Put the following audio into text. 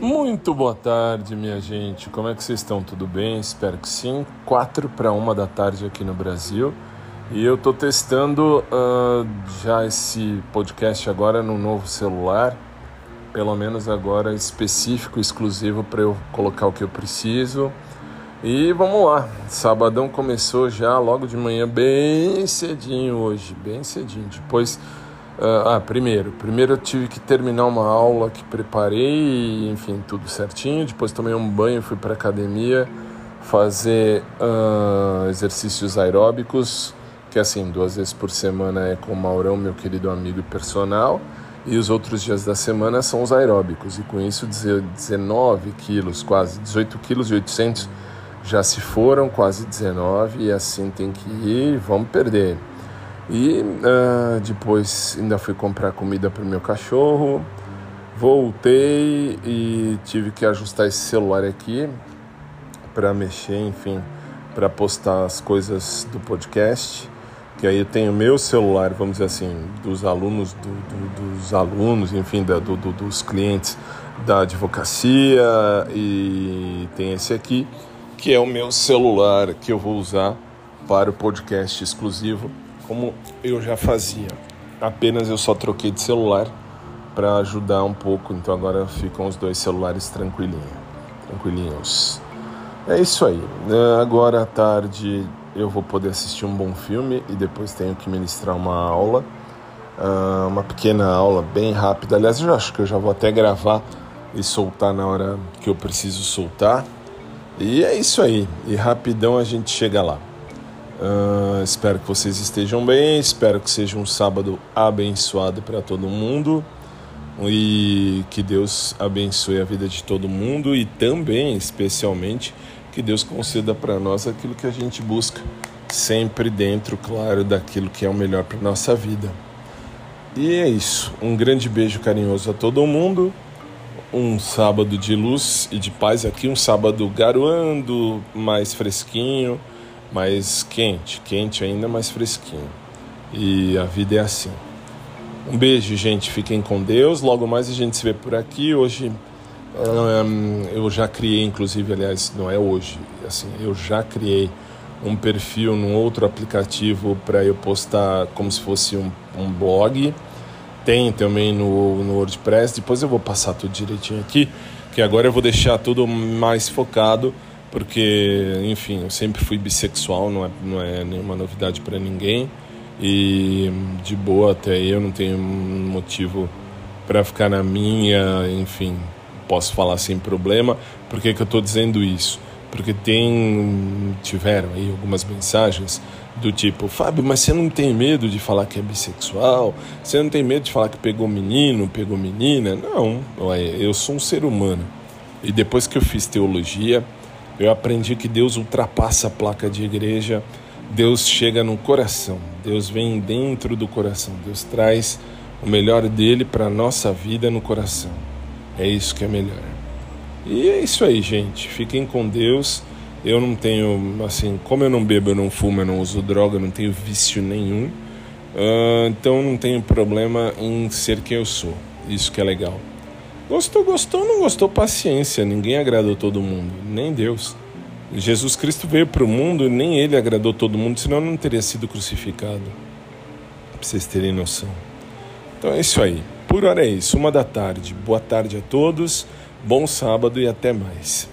Muito boa tarde, minha gente. Como é que vocês estão? Tudo bem? Espero que sim. Quatro para uma da tarde aqui no Brasil. E eu estou testando uh, já esse podcast agora no novo celular, pelo menos agora específico, exclusivo para eu colocar o que eu preciso. E vamos lá, sabadão começou já logo de manhã, bem cedinho hoje, bem cedinho. Depois ah, primeiro, primeiro eu tive que terminar uma aula que preparei, enfim, tudo certinho. Depois tomei um banho, fui para academia fazer uh, exercícios aeróbicos, que assim, duas vezes por semana é com o Maurão, meu querido amigo personal, e os outros dias da semana são os aeróbicos. E com isso, 19 quilos, quase 18 quilos e 800 já se foram, quase 19, e assim tem que ir, vamos perder. E uh, depois ainda fui comprar comida para o meu cachorro. Voltei e tive que ajustar esse celular aqui para mexer, enfim, para postar as coisas do podcast. Que aí eu tenho meu celular, vamos dizer assim, dos alunos, do, do, dos alunos, enfim, da, do, dos clientes da advocacia e tem esse aqui que é o meu celular que eu vou usar para o podcast exclusivo como eu já fazia. Apenas eu só troquei de celular para ajudar um pouco, então agora ficam os dois celulares tranquilinho, tranquilinhos. É isso aí. É, agora à tarde eu vou poder assistir um bom filme e depois tenho que ministrar uma aula, ah, uma pequena aula bem rápida. Aliás, eu acho que eu já vou até gravar e soltar na hora que eu preciso soltar. E é isso aí. E rapidão a gente chega lá. Uh, espero que vocês estejam bem, espero que seja um sábado abençoado para todo mundo e que Deus abençoe a vida de todo mundo e também, especialmente, que Deus conceda para nós aquilo que a gente busca, sempre dentro, claro, daquilo que é o melhor para nossa vida. E é isso. Um grande beijo carinhoso a todo mundo. Um sábado de luz e de paz aqui, um sábado garoando, mais fresquinho mais quente, quente ainda mais fresquinho. E a vida é assim. Um beijo, gente. Fiquem com Deus. Logo mais a gente se vê por aqui. Hoje um, eu já criei, inclusive, aliás, não é hoje, assim, eu já criei um perfil num outro aplicativo para eu postar como se fosse um, um blog. Tem também no, no WordPress. Depois eu vou passar tudo direitinho aqui, que agora eu vou deixar tudo mais focado porque, enfim, eu sempre fui bissexual, não é, não é nenhuma novidade para ninguém. E de boa até eu não tenho motivo para ficar na minha, enfim, posso falar sem problema. Por que, que eu estou dizendo isso? Porque tem, tiveram aí algumas mensagens do tipo, Fábio, mas você não tem medo de falar que é bissexual? Você não tem medo de falar que pegou menino, pegou menina? Não, eu sou um ser humano. E depois que eu fiz teologia, eu aprendi que Deus ultrapassa a placa de igreja, Deus chega no coração, Deus vem dentro do coração, Deus traz o melhor dele para a nossa vida no coração. É isso que é melhor. E é isso aí, gente. Fiquem com Deus. Eu não tenho, assim, como eu não bebo, eu não fumo, eu não uso droga, eu não tenho vício nenhum. Uh, então não tenho problema em ser quem eu sou. Isso que é legal. Gostou, gostou, não gostou, paciência. Ninguém agradou todo mundo, nem Deus. Jesus Cristo veio para o mundo e nem ele agradou todo mundo, senão não teria sido crucificado. Pra vocês terem noção. Então é isso aí. Por hora é isso, uma da tarde. Boa tarde a todos, bom sábado e até mais.